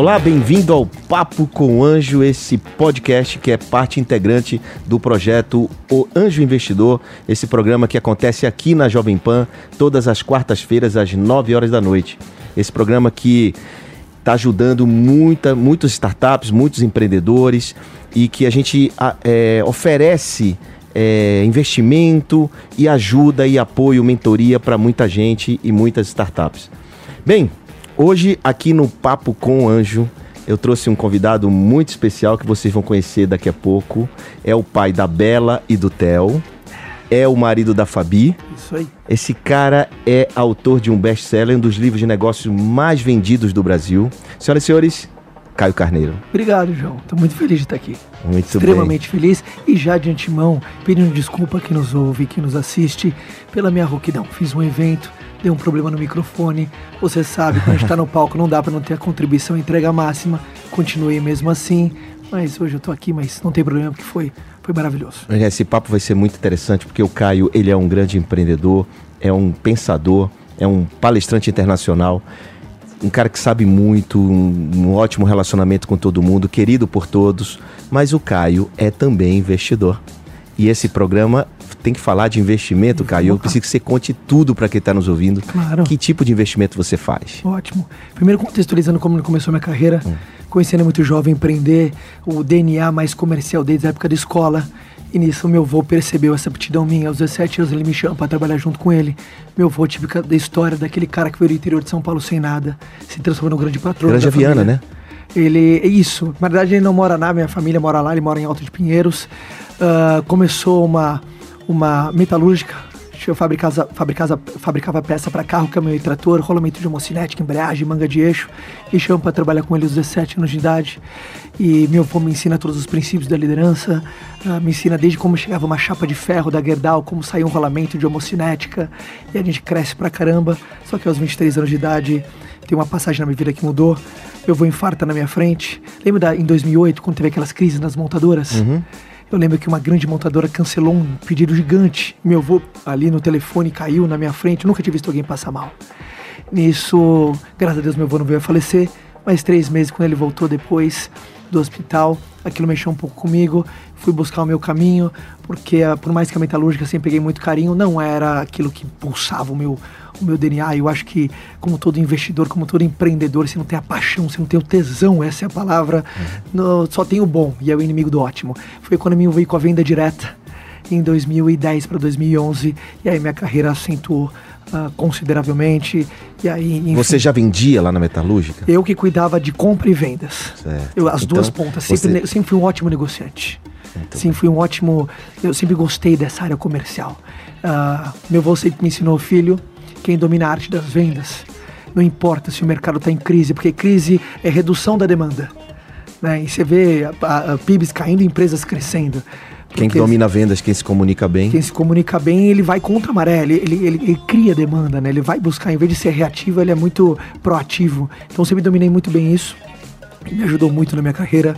Olá, bem-vindo ao Papo com Anjo, esse podcast que é parte integrante do projeto O Anjo Investidor, esse programa que acontece aqui na Jovem Pan todas as quartas-feiras às 9 horas da noite. Esse programa que está ajudando muita, muitos startups, muitos empreendedores e que a gente é, oferece é, investimento e ajuda e apoio, mentoria para muita gente e muitas startups. Bem, Hoje, aqui no Papo com o Anjo, eu trouxe um convidado muito especial que vocês vão conhecer daqui a pouco. É o pai da Bela e do Theo. É o marido da Fabi. Isso aí. Esse cara é autor de um best-seller, um dos livros de negócios mais vendidos do Brasil. Senhoras e senhores, Caio Carneiro. Obrigado, João. Estou muito feliz de estar aqui. Muito Extremamente bem. feliz e já de antemão pedindo desculpa a quem nos ouve, quem nos assiste pela minha rouquidão. Fiz um evento deu um problema no microfone. Você sabe, quando a gente está no palco não dá para não ter a contribuição e entrega máxima. Continuei mesmo assim, mas hoje eu tô aqui, mas não tem problema porque foi, foi maravilhoso. Esse papo vai ser muito interessante porque o Caio, ele é um grande empreendedor, é um pensador, é um palestrante internacional, um cara que sabe muito, um, um ótimo relacionamento com todo mundo, querido por todos, mas o Caio é também investidor. E esse programa tem que falar de investimento, Caio. Eu preciso que você conte tudo para quem está nos ouvindo. Claro. Que tipo de investimento você faz? Ótimo. Primeiro, contextualizando como começou minha carreira, hum. conhecendo muito jovem empreender, o DNA mais comercial desde a época da escola. E nisso meu avô percebeu essa aptidão minha. Aos 17 anos ele me chama para trabalhar junto com ele. Meu avô, típica da história daquele cara que veio do interior de São Paulo sem nada, se transformou num grande patrão. Grande Aviana, né? Ele, isso. Na verdade ele não mora lá, minha família mora lá, ele mora em Alto de Pinheiros. Uh, começou uma uma metalúrgica. Eu fabricava, fabricava, fabricava peça para carro, caminhão e trator, rolamento de homocinética, embreagem, manga de eixo. E chamo para trabalhar com ele aos 17 anos de idade. E meu avô me ensina todos os princípios da liderança, uh, me ensina desde como chegava uma chapa de ferro da Gerdau, como saía um rolamento de homocinética. E a gente cresce pra caramba. Só que aos 23 anos de idade tem uma passagem na minha vida que mudou. Meu avô infarta na minha frente. Lembra da, em 2008, quando teve aquelas crises nas montadoras? Uhum. Eu lembro que uma grande montadora cancelou um pedido gigante. Meu avô ali no telefone caiu na minha frente. Eu nunca tinha visto alguém passar mal. Nisso, graças a Deus, meu avô não veio a falecer. Mas três meses, quando ele voltou depois do hospital, aquilo mexeu um pouco comigo. Fui buscar o meu caminho, porque ah, por mais que a metalúrgica sempre peguei muito carinho, não era aquilo que pulsava o meu, o meu DNA. Eu acho que, como todo investidor, como todo empreendedor, se não tem a paixão, se não tem o tesão, essa é a palavra, no, só tem o bom e é o inimigo do ótimo. Foi quando eu me envolvi com a venda direta em 2010 para 2011 e aí minha carreira acentuou uh, consideravelmente. E aí, enfim, você já vendia lá na metalúrgica? Eu que cuidava de compra e vendas. Eu, as então, duas pontas. Sempre, você... sempre fui um ótimo negociante. Muito Sim, fui um ótimo. Eu sempre gostei dessa área comercial. Uh, meu avô sempre me ensinou, filho, quem domina a arte das vendas. Não importa se o mercado está em crise, porque crise é redução da demanda. Né? E você vê a, a, a PIBs caindo, empresas crescendo. Quem domina vendas, quem se comunica bem. Quem se comunica bem, ele vai contra a maré, ele, ele, ele, ele, cria demanda, né? Ele vai buscar, em vez de ser reativo, ele é muito proativo. Então sempre dominei muito bem isso. Me ajudou muito na minha carreira.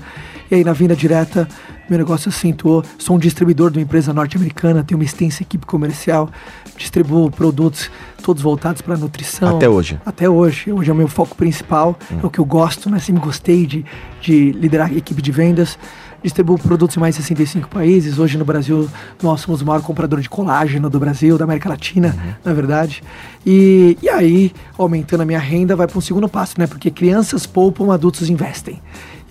E aí na venda direta, meu negócio acentuou. Sou um distribuidor de uma empresa norte-americana, tenho uma extensa equipe comercial, distribuo produtos todos voltados para nutrição. Até hoje? Até hoje. Hoje é o meu foco principal, hum. é o que eu gosto, né? Sempre gostei de, de liderar a equipe de vendas distribuo produtos em mais de 65 países. Hoje no Brasil nós somos o maior comprador de colágeno do Brasil, da América Latina, uhum. na verdade. E, e aí, aumentando a minha renda, vai para um segundo passo, né? Porque crianças poupam, adultos investem.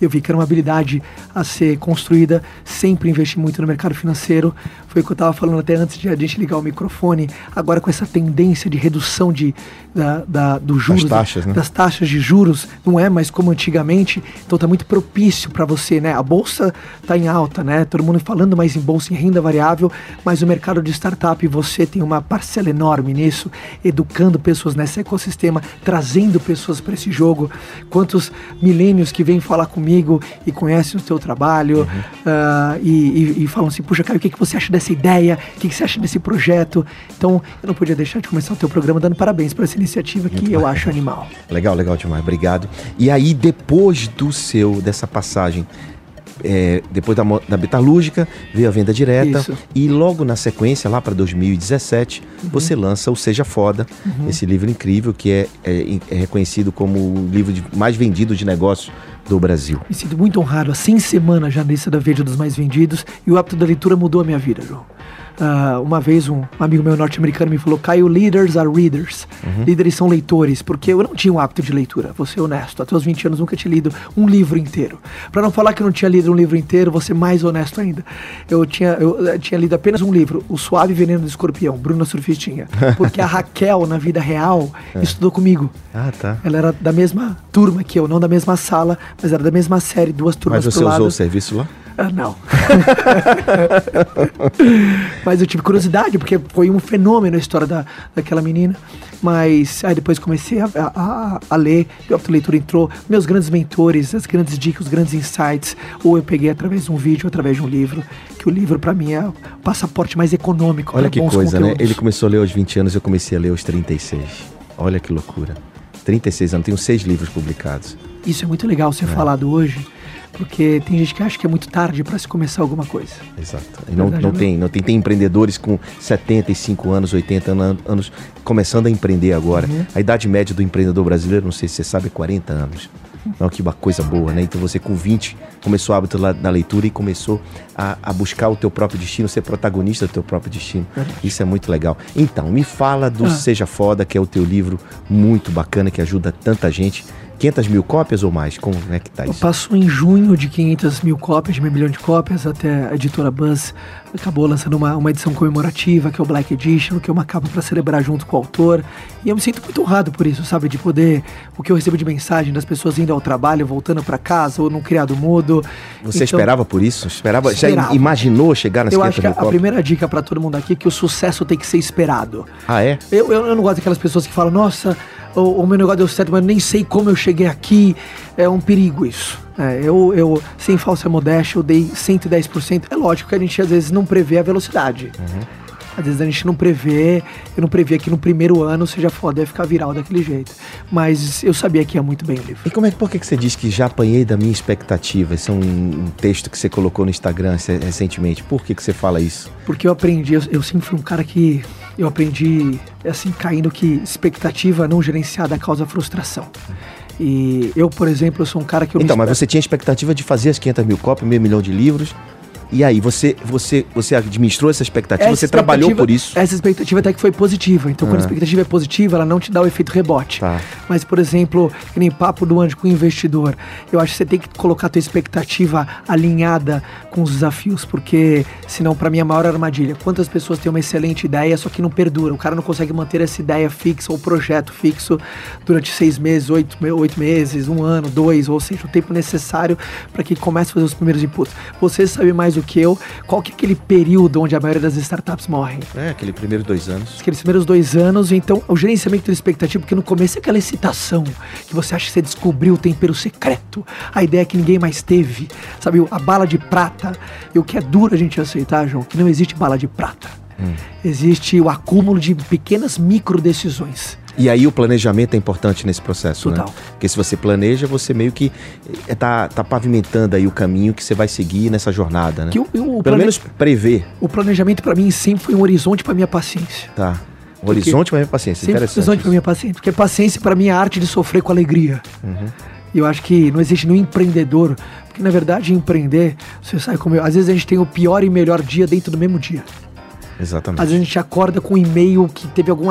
Eu vi que era uma habilidade a ser construída, sempre investi muito no mercado financeiro. Foi o que eu estava falando até antes de a gente ligar o microfone. Agora com essa tendência de redução de, da, da, dos juros, taxas, né? das taxas de juros, não é mais como antigamente. Então tá muito propício para você, né? A bolsa tá em alta, né? Todo mundo falando mais em bolsa em renda variável, mas o mercado de startup, você tem uma parcela enorme nisso, educando pessoas nesse ecossistema, trazendo pessoas para esse jogo. Quantos milênios que vêm falar comigo e conhecem o teu trabalho ah, e, e- e falam assim, puxa, Caio, o que, que você acha dessa ideia? O que, que você acha desse projeto? Então, eu não podia deixar de começar o teu programa dando parabéns para essa iniciativa que eu acho animal. Legal, legal demais, obrigado. E aí, depois do seu, dessa passagem, é, depois da, da metalúrgica, veio a venda direta. Isso. E logo na sequência, lá para 2017, você lança o Seja Foda, esse livro incrível que é, é- é reconhecido como o livro de- mais vendido de negócios do Brasil. Me sinto muito honrado. Há 100 semanas já nesse da Veja dos Mais Vendidos e o hábito da leitura mudou a minha vida, João. Ah, uma vez um amigo meu norte-americano me falou, Caio, leaders are readers. Líderes são leitores, porque eu não tinha o hábito de leitura, vou ser honesto. Até os 20 anos nunca tinha lido um livro inteiro. Para não falar que eu não tinha lido um livro inteiro, vou ser mais honesto ainda. Eu tinha, eu, eh, tinha lido apenas um livro, O Suave Veneno do Escorpião, Bruna Surfistinha. Porque a Raquel, na vida real, estudou comigo. Ah, tá. Ela era da mesma turma que eu, não da mesma sala, mas era da mesma série, duas turmas Mas você pro lado. usou o serviço lá? Ah, não. mas eu tive curiosidade, porque foi um fenômeno a história da, daquela menina. Mas aí depois comecei a, a, a- ler, a leitura entrou, meus grandes mentores, as grandes dicas, os grandes insights, ou eu peguei através de um vídeo, através de um livro, que o livro para mim é o passaporte mais econômico Olha que coisa, né? conteúdos. Ele começou a ler aos 20 anos, eu comecei a ler aos 36. Olha que loucura. 36 anos, tenho seis livros publicados. Isso é muito legal ser falado hoje, porque tem gente que acha que é muito tarde para se começar alguma coisa. Exato. E não, não né? tem, não tem, tem empreendedores com 75 anos, 80 an- anos, começando a empreender agora. Uhum. A idade média do empreendedor brasileiro, não sei se você sabe, é 40 anos. Não, que uma coisa boa, né? Então você com 20 começou o hábito lá da leitura e começou a, a buscar o teu próprio destino, ser protagonista do teu próprio destino. Isso é muito legal. Então, me fala do Ah. Seja Foda, que é o teu livro muito bacana, que ajuda tanta gente. 500 mil cópias ou mais? Como é que tá isso? Passou em junho de 500 mil cópias, de meio milhão de cópias, até a editora Buzz acabou lançando uma, uma edição comemorativa, que é o Black Edition, que é uma capa para celebrar junto com o autor. E eu me sinto muito honrado por isso, sabe? De poder, o que eu recebo de mensagem das pessoas indo ao trabalho, voltando para casa, ou num criado mudo. Você Então, esperava por isso? Esperava, já Esperava. imaginou chegar nas Eu 500 acho que mil a, a cópias? primeira dica para todo mundo aqui é que o sucesso tem que ser esperado. Ah, é? Eu, eu, eu não gosto daquelas pessoas que falam, nossa, o, o meu negócio deu certo, mas nem sei como eu cheguei aqui. É um perigo isso. É, eu, eu, sem falsa modéstia, eu dei 110%. É lógico que a gente às vezes não prevê a velocidade. Às vezes a gente não prevê, eu não previa que no primeiro ano seja foda, ia ficar viral daquele jeito. Mas eu sabia que ia muito bem o livro. E como é que, por que que você diz que já apanhei da minha expectativa? Esse é um, um texto que você colocou no Instagram ce- recentemente. Por que, que você fala isso? Porque eu aprendi, eu, eu sempre fui um cara que. Eu aprendi, assim, caindo que expectativa não gerenciada causa frustração. E eu, por exemplo, sou um cara que Então, mas você tinha expectativa de fazer as 500 mil cópias, meio milhão de livros. E aí, você, você, você administrou essa expectativa, Essa você trabalhou expectativa- por isso. Essa expectativa até que foi positiva. Então, quando a expectativa é positiva, ela não te dá o efeito rebote. Tá. Mas, por exemplo, que nem papo do anjo com o investidor, eu acho que você tem que colocar a tua expectativa alinhada com os desafios, porque senão, para mim, é a maior armadilha. Quantas pessoas têm uma excelente ideia, só que não perdura? O cara não consegue manter essa ideia fixa ou projeto fixo durante seis meses, oito, oito meses, um ano, dois, ou seja, o tempo necessário para que comece a fazer os primeiros inputs. Você sabe mais do que eu qual que é aquele período onde a maioria das startups morrem É, aquele primeiro dois anos. aqueles primeiros dois anos, então o gerenciamento da expectativa, porque no começo é aquela excitação, que você acha que você descobriu o tempero secreto, a ideia que ninguém mais teve, sabe, a bala de prata, e o que é duro a gente aceitar, João, que não existe bala de prata. Existe o acúmulo de pequenas micro decisões. E aí o planejamento é importante nesse processo, Total. né? Porque se você planeja, você meio que eh, tá, tá pavimentando aí o caminho que você vai seguir nessa jornada, né? Que o, o Pelo plane- menos prever, o planejamento para mim sempre foi um horizonte para minha paciência. tá? O horizonte, mas é paciência. Sempre um Interessante. horizonte para minha paciência, porque paciência para mim é a arte de sofrer com alegria. Uhum. E eu acho que não existe nenhum empreendedor, porque na verdade empreender, você sabe como eu, às vezes a gente tem o pior e melhor dia dentro do mesmo dia. Exatamente. Às vezes a gente acorda com um e-mail que teve algum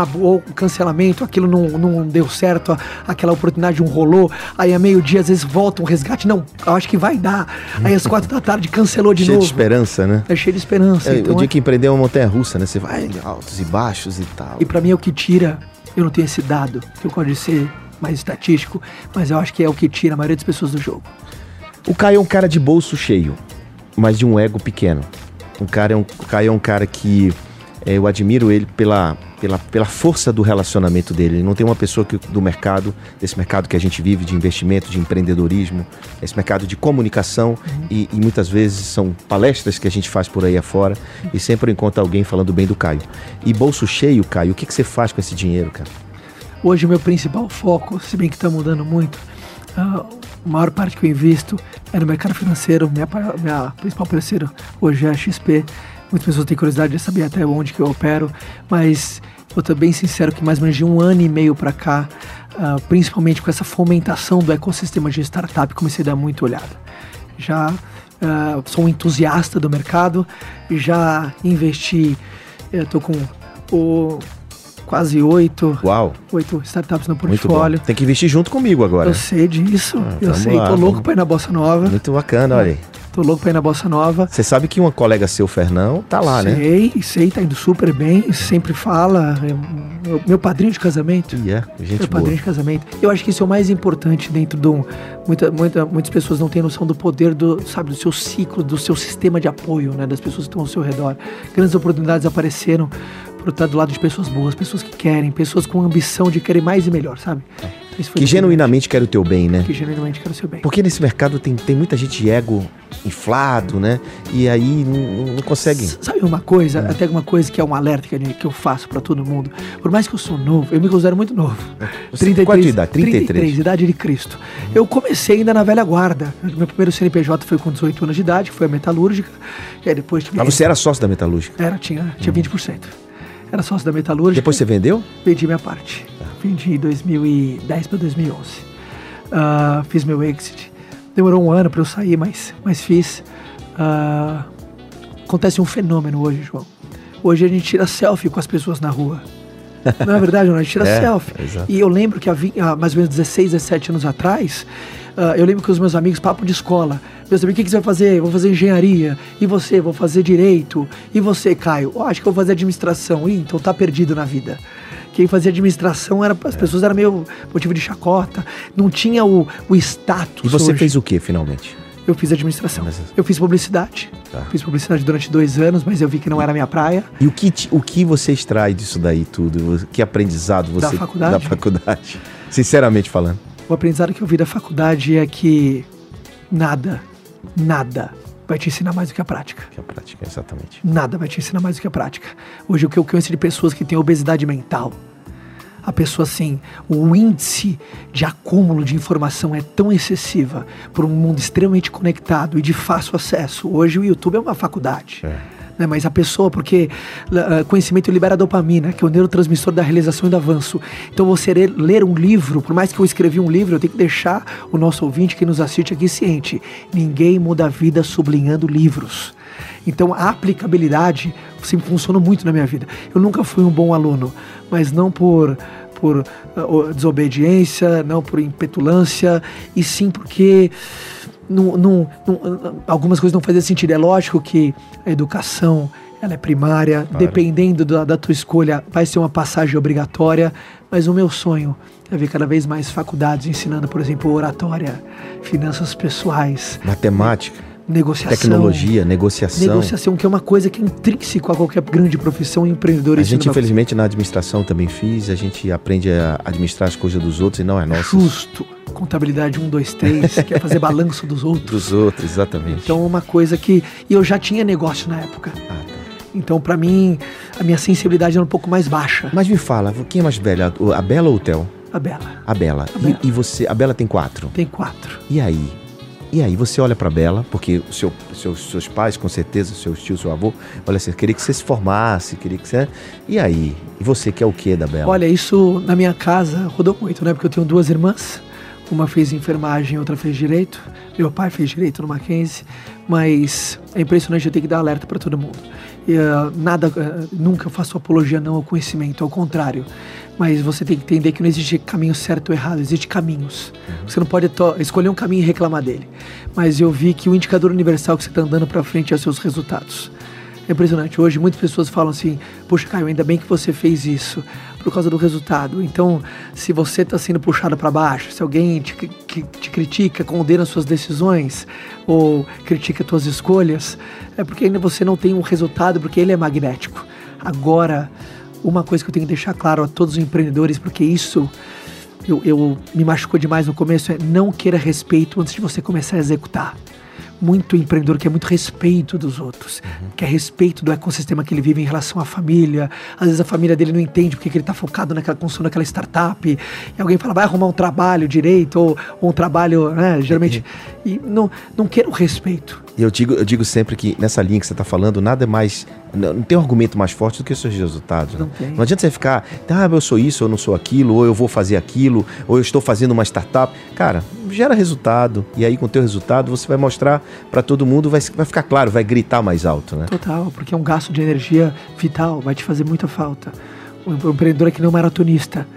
cancelamento, aquilo não, não deu certo, aquela oportunidade não rolou. Aí a meio-dia, às vezes, volta um resgate. Não, eu acho que vai dar. Aí às quatro da tarde cancelou de Cheio de novo. esperança, né? É cheio de esperança. É, então o dia é- que empreender é uma montanha russa, né? Você vai em altos e baixos e tal. E pra mim é o que tira. Eu não tenho esse dado, que eu gosto de ser mais estatístico, mas eu acho que é o que tira a maioria das pessoas do jogo. O Caio é um cara de bolso cheio, mas de um ego pequeno. Um cara é um, o Caio é um cara que é, eu admiro ele pela, pela, pela força do relacionamento dele. Ele não tem uma pessoa que, do mercado, desse mercado que a gente vive, de investimento, de empreendedorismo, esse mercado de comunicação, e, e muitas vezes são palestras que a gente faz por aí afora, e sempre eu encontro alguém falando bem do Caio. E bolso cheio, Caio, o que, que você faz com esse dinheiro, cara? Hoje o meu principal foco, se bem que está mudando muito, a maior parte que eu invisto é no mercado financeiro. Minha, minha principal parceira hoje é a XP. Muitas pessoas têm curiosidade de saber até onde que eu opero, mas eu tô bem sincero que mais ou menos de um ano e meio para cá, ah, principalmente com essa fomentação do ecossistema de startup, comecei a dar muito olhada. Já ah, sou um entusiasta do mercado, já investi, estou com o, quase oito Uau, oito startups no portfólio. Tem que investir junto comigo agora. Eu sei disso, eu vamos sei, lá, tô louco vamos. pra ir na Bossa Nova. Muito bacana, olha aí. Tô louco pra ir na Bossa Nova. Você sabe que uma colega seu, Fernão, tá lá, né? sei, sei, tá indo super bem, sempre fala. é, meu- meu padrinho de casamento. E é, gente Meu boa. padrinho de casamento. Eu acho que isso é o mais importante dentro de um. Muita, muita, muitas pessoas não têm noção do poder do, sabe, do seu ciclo, do seu sistema de apoio, né? Das pessoas que estão ao seu redor. Grandes oportunidades apareceram por estar do lado de pessoas boas, pessoas que querem, pessoas com ambição de querer mais e melhor, sabe? Então, isso foi Que genuinamente quer o teu bem, né? Que genuinamente quer o seu bem. Porque nesse mercado tem, tem muita gente de ego inflado, né? E aí não, não- consegue. Sabe uma coisa, até uma coisa que é um alerta que, que eu faço pra todo mundo. Por mais que eu sou novo, eu me considero muito novo. Você- qual é a tua idade? 33? idade de Cristo. Eu comecei ainda na velha guarda. Meu primeiro CNPJ foi com 18 anos de idade, que foi a metalúrgica. E aí depois tive. Mas você era sócio da metalúrgica. Era, tinha, tinha 20%. Era sócio da metalúrgica. Depois você vendeu? Vendi minha parte. Vendi em 2010 para 2011. Ah, fiz meu exit. Demorou um ano para eu sair, mas, mas fiz. Ah, acontece um fenômeno hoje, João. Hoje a gente tira selfie com as pessoas na rua. Não é verdade, não? A gente tira É, selfie. exato. E eu lembro que há, há mais ou menos 16, 17 anos atrás, ah, eu lembro que os meus amigos, papo de escola, meus amigos, o que, que você vai fazer? Vou fazer engenharia. E você? Vou fazer direito. E você, Caio? "Oh, acho que eu vou fazer administração. Ih, então tá perdido na vida. Quem fazia administração era as pessoas eram meio motivo de chacota, não tinha o, o status. E você hoje. fez o que finalmente? Eu fiz administração. Mas- Eu fiz publicidade. Tá. Fiz publicidade durante dois anos, mas eu vi que não era minha praia. E o que, o que você extrai disso daí tudo? Que aprendizado você. Da faculdade? Da faculdade. Sinceramente falando. O aprendizado que eu vi da faculdade é que nada, nada vai te ensinar mais do que a prática. Que é a prática, exatamente. Nada vai te ensinar mais do que a prática. Hoje o que eu conheço de pessoas que têm obesidade mental, a pessoa assim, o índice de acúmulo de informação é tão excessiva por um mundo extremamente conectado e de fácil acesso. Hoje o YouTube é uma faculdade. Né, mas a pessoa, porque ah, conhecimento libera dopamina, que é o neurotransmissor da realização e do avanço. Então você ler, um livro, por mais que eu escrevi um livro, eu tenho que deixar o nosso ouvinte que nos assiste aqui ciente. Ninguém muda a vida sublinhando livros. Então a aplicabilidade sempre funcionou muito na minha vida. Eu nunca fui um bom aluno, mas não por por ah, desobediência, não por impetulância, e sim porque não, não- não- algumas coisas não faziam sentido. É lógico que a educação ela é primária, dependendo da, da tua escolha, vai ser uma passagem obrigatória, mas o meu sonho é ver cada vez mais faculdades ensinando, por exemplo, oratória, finanças pessoais, Matemática, negociação. tecnologia, negociação. Negociação, que é uma coisa que é intrínseco a qualquer grande profissão e A gente, Brasil. infelizmente, na administração também fiz, a gente aprende a administrar as coisas dos outros e não as nossas. Justo. Contabilidade 1, 2, 3, quer fazer balanço dos outros. Dos outros, exatamente. Então, uma coisa que. E eu já tinha negócio na época. Ah, tá. Então, pra mim, a minha sensibilidade era um pouco mais baixa. Mas me fala, quem é mais velha, a- a Bela ou o Theo? A Bela A Bela. A Bela. E, e você, a Bela tem quatro. tem quatro. E aí? E aí, você olha pra Bela, porque seu, seus, seus pais, com certeza, seus tios, seu avô, olha assim, queria que você se formasse, queria que você. E aí? E você quer o que da Bela? Olha, isso na minha casa rodou muito, né? Porque eu tenho duas irmãs. Uma fez enfermagem, outra fez direito. Meu pai fez direito no Mackenzie. Mas é impressionante, eu tenho que dar alerta pra todo mundo. eh, nada, eh, nunca faço apologia não ao conhecimento, ao contrário. Mas você tem que entender que não existe caminho certo ou errado, existe caminhos. Você não pode escolher um caminho e reclamar dele. Mas eu vi que o indicador universal que você está andando para frente é os seus resultados. É impressionante. Hoje muitas pessoas falam assim: Poxa, Caio, ainda bem que você fez isso por causa do resultado. Então, se você está sendo puxado para baixo, se alguém te, que- te critica, condena suas decisões ou critica suas escolhas, é porque ainda você não tem um resultado, porque ele é magnético. Agora, uma coisa que eu tenho que deixar claro a todos os empreendedores, porque isso eu, eu me machucou demais no começo, é não queira respeito antes de você começar a executar muito empreendedor quer muito respeito dos outros, quer respeito do ecossistema que ele vive em relação à família. Às vezes a família dele não entende porque que ele está focado naquela construção daquela startup. E alguém fala, vai arrumar um trabalho direito, ou, ou um trabalho, né, geralmente. E não, não queira o respeito. E eu digo, eu digo sempre que nessa linha que você está falando, nada é mais. Não, não tem um argumento mais forte do que os seus resultados. né? Não tem. Não adianta você ficar, ah, eu sou isso, eu não sou aquilo, ou eu vou fazer aquilo, ou eu estou fazendo uma startup. Cara, gera resultado. E aí, com o teu resultado, você vai mostrar para todo mundo, vai, vai ficar claro, vai gritar mais alto, né? Total, porque é um gasto de energia vital, vai te fazer muita falta. O empre- o empreendedor é que nem um maratonista.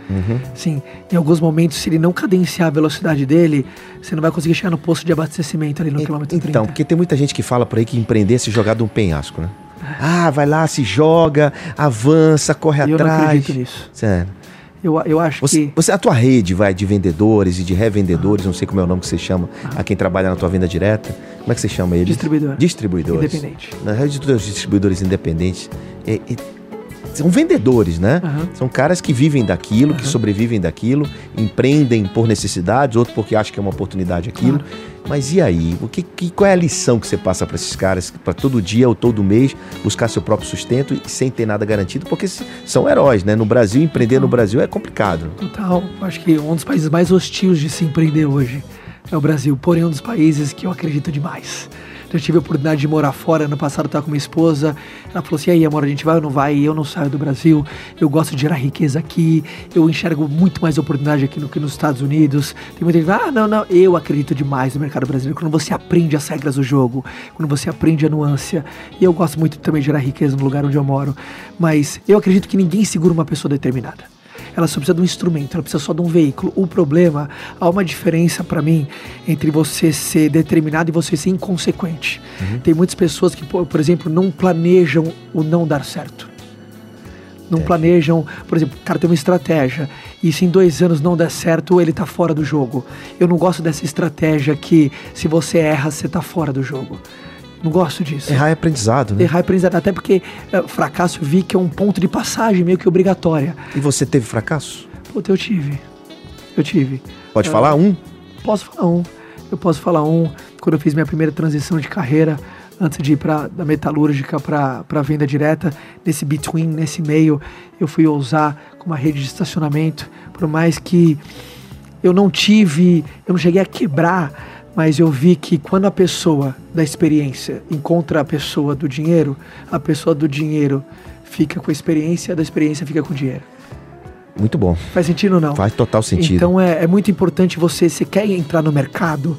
Sim, em alguns momentos, se ele não cadenciar a velocidade dele, você não vai conseguir chegar no posto de abastecimento ali no quilômetro 30. Então, porque tem muita gente que fala por aí que empreender é se jogar de um penhasco, né? Ah, vai lá, se joga, avança, corre E eu não atrás. acredito nisso. Sério. Eu, eu acho Você, que. você- a tua rede vai de vendedores e de revendedores, não sei como é o nome que você chama, a quem trabalha na tua venda direta. Como é que você chama eles? Distribuidor. Distribuidores. Independente. Na rede dos distribuidores independentes. é- é- são vendedores, né? Aham. São caras que vivem daquilo, que sobrevivem daquilo, empreendem por necessidades, outro porque acham que é uma oportunidade aquilo. Mas e aí? O que, que- qual é a lição que você passa para esses caras, para todo dia ou todo mês buscar seu próprio sustento e sem ter nada garantido? Porque são heróis, né? No Brasil, empreender no Brasil é complicado. Total. Acho que um dos países mais hostis de se empreender hoje é o Brasil, porém um dos países que eu acredito demais. Eu tive a oportunidade de morar fora. Ano passado eu estava com minha esposa. Ela falou assim: aí, amor, a gente vai ou não vai? Eu não saio do Brasil. Eu gosto de gerar riqueza aqui. Eu enxergo muito mais oportunidade aqui do que nos Estados Unidos. Tem muita gente que fala: ah, não, não. Eu acredito demais no mercado brasileiro. Quando você aprende as regras do jogo, quando você aprende a nuance. E eu gosto muito também de gerar riqueza no lugar onde eu moro. Mas eu acredito que ninguém segura uma pessoa determinada ela só precisa de um instrumento, ela precisa só de um veículo. O problema, há uma diferença para mim entre você ser determinado e você ser inconsequente. Tem muitas pessoas que, por por exemplo, não planejam o não dar certo. Não planejam, por exemplo, o cara tem uma estratégia e se em dois anos não der certo, ele tá fora do jogo. Eu não gosto dessa estratégia que se você erra, você tá fora do jogo. Não gosto disso. Errar é aprendizado, né? Errar é aprendizado. Até porque eh, fracasso eu vi que é um ponto de passagem meio que obrigatória. E você teve fracasso? Puta, eu tive. Eu tive. Pode É. falar um? Posso falar um. Eu posso falar um. Quando eu fiz minha primeira transição de carreira, antes de ir pra, da metalúrgica para a venda direta, nesse between, nesse meio, eu fui ousar com uma rede de estacionamento. Por mais que eu não tive, eu não cheguei a quebrar, mas eu vi que quando a pessoa da experiência encontra a pessoa do dinheiro, a pessoa do dinheiro fica com a experiência, a da experiência fica com o dinheiro. Muito bom. Faz sentido ou não? Faz total sentido. Então é, é muito importante você, se quer entrar no mercado,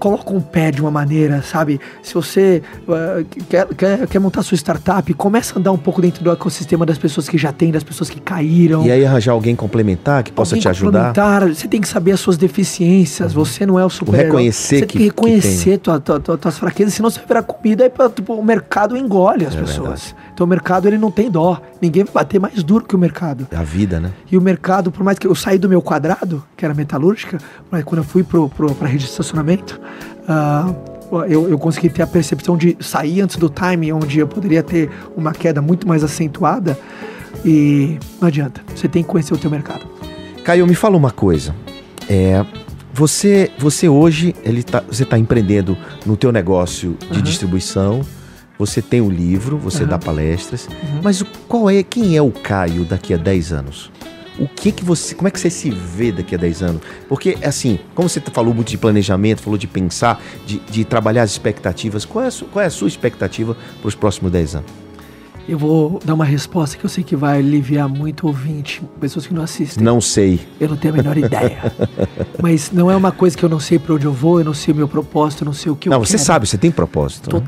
coloca um pé de uma maneira, sabe? Se você uh, quer, quer, quer montar sua startup, começa a andar um pouco dentro do ecossistema das pessoas que já tem, das pessoas que caíram. E aí arranjar alguém complementar que possa Alguém te ajudar. complementar, Você tem que saber as suas deficiências. Você não é o super reconhecer Você que- tem que que tem, reconhecer tua, tua, tua, tuas fraquezas, senão você vai virar comida e tipo, o mercado engole as É pessoas. Então o mercado ele não tem dó. Ninguém vai bater mais duro que o mercado. A vida, né? E o mercado, por mais que eu saí do meu quadrado, que era metalúrgica, mas quando eu fui pro, pro, pra rede de estacionamento, ah, eu, eu consegui ter a percepção de sair antes do time, onde eu poderia ter uma queda muito mais acentuada. E não adianta, você tem que conhecer o teu mercado. Caio, me fala uma coisa. É, você, você hoje, ele tá, você está empreendendo no teu negócio de Aham. distribuição. Você tem o livro, você Aham. dá palestras. Uhum. Mas qual é, quem é o Caio daqui a 10 anos? O que que você, como é que você se vê daqui a 10 anos? Porque, assim, como você falou muito de planejamento, falou de pensar, de, de trabalhar as expectativas, qual é a, qual é a sua expectativa para os próximos 10 anos? Eu vou dar uma resposta que eu sei que vai aliviar muito ouvinte, pessoas que não assistem. Não sei. Eu não tenho a menor ideia. Mas não é uma coisa que eu não sei para onde eu vou, eu não sei o meu propósito, eu não sei o que eu Não, você sabe, você tem propósito. né?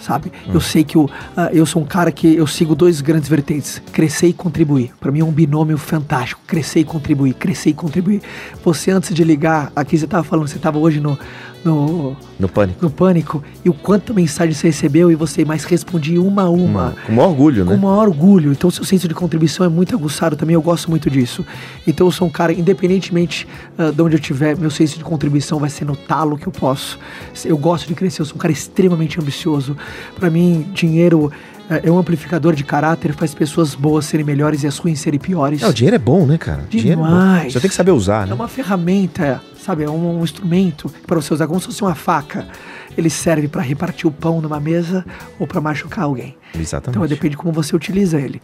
Sabe? Eu sei que eu, ah, eu sou um cara que eu sigo dois grandes vertentes: crescer e contribuir. Para mim é um binômio fantástico: crescer e contribuir, crescer e contribuir. Você, antes de ligar, aqui você tava falando, você tava hoje no. No No pânico. no pânico e o quanto mensagem você recebeu e você mais respondia uma a uma. Uma- com maior orgulho, Com né? o maior orgulho. Então, seu senso de contribuição é muito aguçado também. Eu gosto muito disso. Então, eu sou um cara, independentemente ah, de onde eu estiver, meu senso de contribuição vai ser no talo que eu posso. Eu gosto de crescer. Eu sou um cara extremamente ambicioso. Para mim, dinheiro ah, é um amplificador de caráter, faz pessoas boas serem melhores e as ruins serem piores. É, o dinheiro é bom, né, cara? Dinheiro é bom. Demais. Você tem que saber usar, É né? uma ferramenta, sabe? É um, um instrumento para você usar como se fosse uma faca. Ele serve para repartir o pão numa mesa ou para machucar alguém. Exatamente. Então depende de como você utiliza ele.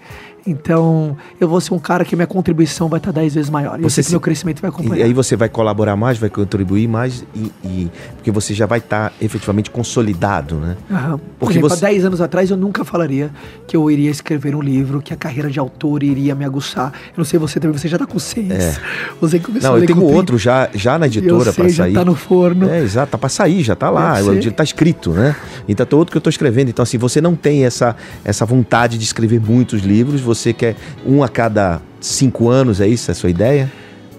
Então eu vou ser um cara que minha contribuição vai estar 10 vezes maior. E Você que se- meu crescimento vai acompanhar. E aí você vai colaborar mais, vai contribuir mais, e, e- porque você já vai estar efetivamente consolidado, né? Aham. Por Porque exemplo, você- há 10 anos atrás eu nunca falaria que eu iria escrever um livro, que a carreira de autor iria me aguçar. Eu não sei você também, você já tá com seis. Você começou É. Não, eu tenho outro já, já na editora para já sair. tá no forno. É, exato, tá pra sair, já tá lá, tá escrito, né? Então outro que eu tô escrevendo. Então, assim, você não tem essa, essa vontade de escrever muitos livros, você quer um a cada cinco anos, é isso? É a sua ideia?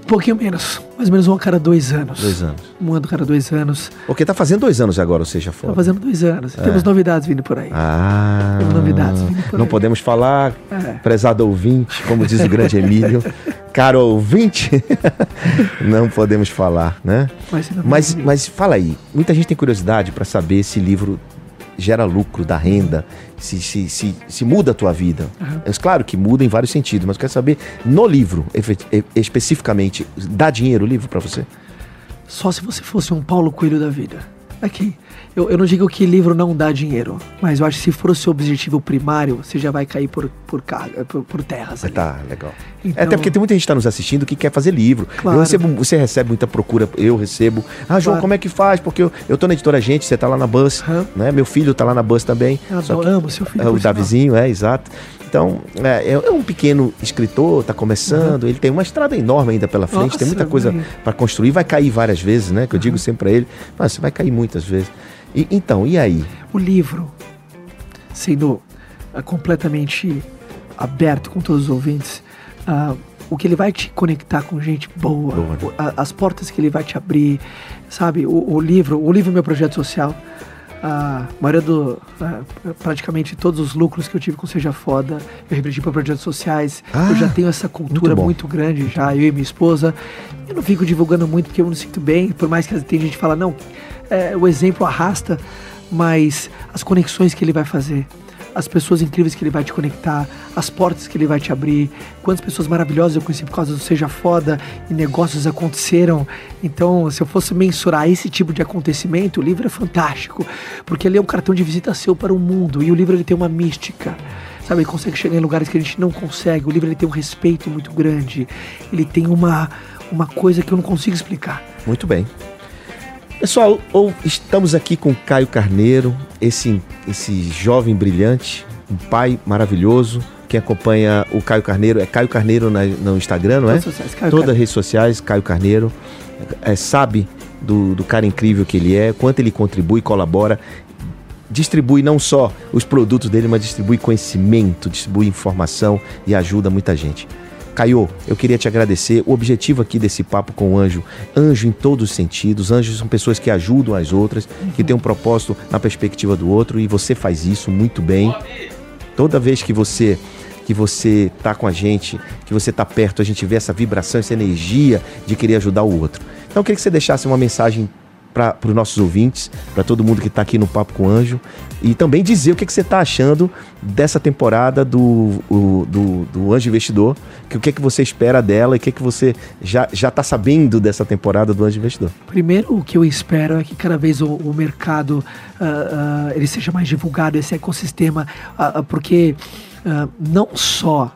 Um pouquinho menos. Mais ou menos um a cada dois anos. Dois anos. Um ano a cada dois anos. Porque tá fazendo dois anos agora, ou seja, Tá fora. fazendo dois anos. Temos novidades vindo por aí. Ah, Temos novidades vindo por não aí. podemos falar, É. prezado ouvinte, como diz o grande Emílio. Caro ouvinte, não podemos falar, né? Mas, novidade. mas fala aí, muita gente tem curiosidade para saber se livro gera lucro, dá renda, se, se, se, se muda a tua vida. É claro que muda em vários sentidos, mas quero saber, no livro, especificamente, dá dinheiro o livro para você? Só se você fosse um Paulo Coelho da vida. Aqui. Eu, eu não digo que livro não dá dinheiro, mas eu acho que se for o seu objetivo primário, você já vai cair por, por, carga, por, por terras. ali. Tá, legal. Então- É, até porque tem muita gente que está nos assistindo que quer fazer livro. Claro. Recebo, você recebe muita procura, eu recebo. Ah, João, Claro. como é que faz? Porque eu, eu tô na editora Gente, você tá lá na Bus, Aham. né? Meu filho tá lá na Bus também. Eu adoro- amo seu filho, É, o. Davizinho, é, exato. Então, é, é um pequeno escritor, tá começando, ele tem uma estrada enorme ainda pela frente, tem Nossa, muita coisa para construir, vai cair várias vezes, né? Que eu digo sempre pra ele, mas você vai cair muitas vezes. E, então, e aí? O livro, sendo ah, completamente aberto com todos os ouvintes, ah, o que ele vai te conectar com gente boa, Boa, né? a- as portas que ele vai te abrir, sabe? O, o livro, o livro é meu projeto social. A maioria do. ah, praticamente todos os lucros que eu tive com Seja Foda, eu reverti para projetos sociais. Ah, eu já tenho essa cultura muito muito, grande, já, eu e minha esposa. Eu não fico divulgando muito porque eu não sinto bem, por mais que tem gente que fala, não, é, o exemplo arrasta, mas as conexões que ele vai fazer, as pessoas incríveis que ele vai te conectar, as portas que ele vai te abrir, quantas pessoas maravilhosas eu conheci por causa do Seja Foda e negócios aconteceram. Então, se eu fosse mensurar esse tipo de acontecimento, o livro é fantástico, porque ele é um cartão de visita seu para o mundo e o livro ele tem uma mística. Sabe, ele consegue chegar em lugares que a gente não consegue. O livro ele tem um respeito muito grande. Ele tem uma, uma coisa que eu não consigo explicar. Muito bem. Pessoal, ou- estamos aqui com Caio Carneiro, esse, esse jovem brilhante, um pai maravilhoso. Quem acompanha o Caio Carneiro é Caio Carneiro na- no Instagram, não é? Todas as sociais, Caio Todas as redes sociais, Caio Carneiro. É, sabe do, do cara incrível que ele é, quanto ele contribui, colabora. Distribui não só os produtos dele, mas distribui conhecimento, distribui informação e ajuda muita gente. Caio, eu queria te agradecer. O objetivo aqui desse papo com o anjo, anjo em todos os sentidos. Anjos são pessoas que ajudam as outras, que têm um propósito na perspectiva do outro, e você faz isso muito bem. Toda vez que você que você tá com a gente, que você tá perto, a gente vê essa vibração, essa energia de querer ajudar o outro. Então eu queria que você deixasse uma mensagem para os nossos ouvintes, para todo mundo que está aqui no Papo com Anjo, e também dizer o que, que você está achando dessa temporada do, o- do, do Anjo Investidor, que o que, que você espera dela e o que, que você já está sabendo dessa temporada do Anjo Investidor. Primeiro, o que eu espero é que cada vez o, o mercado ah, ah, ele seja mais divulgado, esse ecossistema, ah, porque não só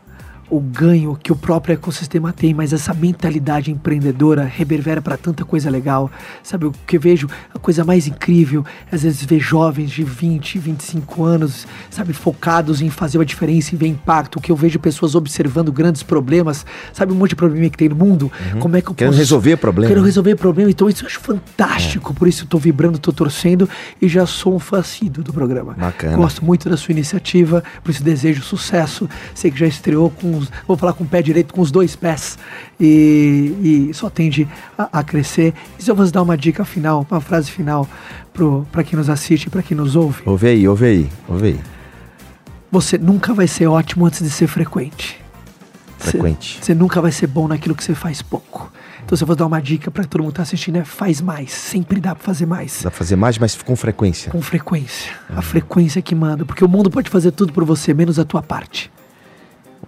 o ganho que o próprio ecossistema tem, mas essa mentalidade empreendedora reverbera para tanta coisa legal. Sabe, o que eu vejo, a coisa mais incrível, às vezes ver jovens de 20, 25 anos, sabe, focados em fazer a diferença e ver impacto. O que eu vejo pessoas observando grandes problemas, sabe, um monte de problema que tem no mundo. Como é que eu Querendo posso... resolver problema. Quero resolver problema, então isso eu acho fantástico. Por isso eu tô vibrando, tô torcendo e já sou um fã assíduo do programa. Bacana. Gosto muito da sua iniciativa, por isso desejo sucesso. Sei que já estreou com, os, vou falar com o pé direito, com os dois pés e, e só tende a, a crescer. E se eu vou dar uma dica final, uma frase final para quem nos assiste, para quem nos ouve, Ouve aí, ouve aí, ouve aí. você nunca vai ser ótimo antes de ser frequente. Frequente. Você nunca vai ser bom naquilo que você faz pouco. Então, se eu vou dar uma dica para todo mundo que tá assistindo, é faz mais. Sempre dá para fazer mais. Dá pra fazer mais, mas com frequência. Com frequência. A frequência que manda. Porque o mundo pode fazer tudo por você, menos a tua parte.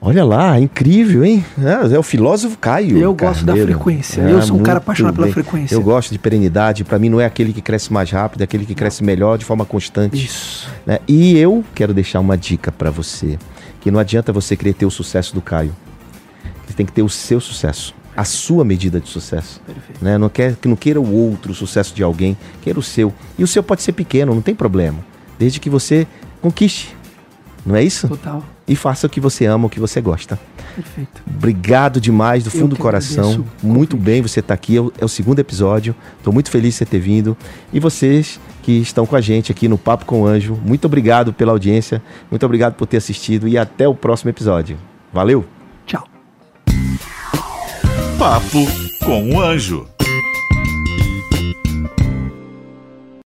Olha lá, incrível, hein? É, é o filósofo Caio. Eu gosto da Carneiro. frequência. Eu sou um cara apaixonado pela bem. frequência. Eu gosto de perenidade. Pra mim não é aquele que cresce mais rápido, é aquele que cresce melhor de forma constante. Isso. né? E eu quero deixar uma dica pra você, que não adianta você querer ter o sucesso do Caio. Você tem que ter o seu sucesso, a sua medida de sucesso. Perfeito. Né? Não, quer, que não queira o outro, o sucesso de alguém, queira o seu. E o seu pode ser pequeno, não tem problema. Desde que você conquiste. Não é isso? Total. E faça o que você ama, o que você gosta. Perfeito. Obrigado demais do fundo do coração. Muito bem você estar aqui. É o, é o segundo episódio. Estou muito feliz de você ter vindo. E vocês que estão com a gente aqui no Papo com o Anjo, muito obrigado pela audiência. Muito obrigado por ter assistido e até o próximo episódio. Valeu! Tchau. Papo com o Anjo.